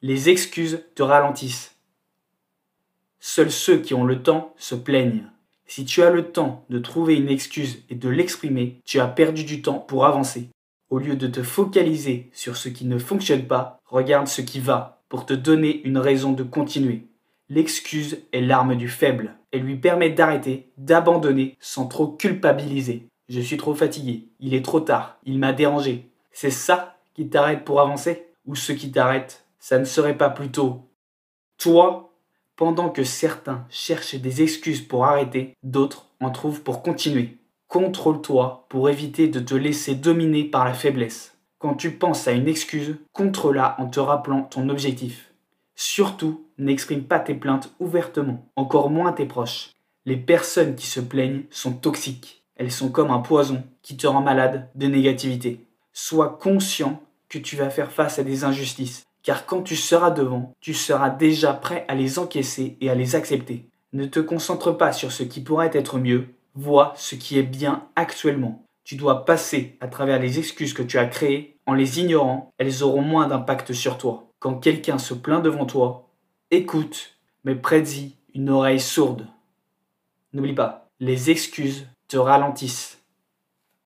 Les excuses te ralentissent. Seuls ceux qui ont le temps se plaignent. Si tu as le temps de trouver une excuse et de l'exprimer, tu as perdu du temps pour avancer. Au lieu de te focaliser sur ce qui ne fonctionne pas, regarde ce qui va pour te donner une raison de continuer. L'excuse est l'arme du faible. Elle lui permet d'arrêter, d'abandonner sans trop culpabiliser. Je suis trop fatigué, il est trop tard, il m'a dérangé. C'est ça qui t'arrête pour avancer? Ou ce qui t'arrête, ça ne serait pas plutôt toi pendant que certains cherchent des excuses pour arrêter, d'autres en trouvent pour continuer. Contrôle-toi pour éviter de te laisser dominer par la faiblesse. Quand tu penses à une excuse, contre-la en te rappelant ton objectif. Surtout, n'exprime pas tes plaintes ouvertement, encore moins tes proches. Les personnes qui se plaignent sont toxiques. Elles sont comme un poison qui te rend malade de négativité. Sois conscient que tu vas faire face à des injustices car quand tu seras devant, tu seras déjà prêt à les encaisser et à les accepter. Ne te concentre pas sur ce qui pourrait être mieux, vois ce qui est bien actuellement. Tu dois passer à travers les excuses que tu as créées. En les ignorant, elles auront moins d'impact sur toi. Quand quelqu'un se plaint devant toi, écoute, mais prête-y une oreille sourde. N'oublie pas, les excuses te ralentissent.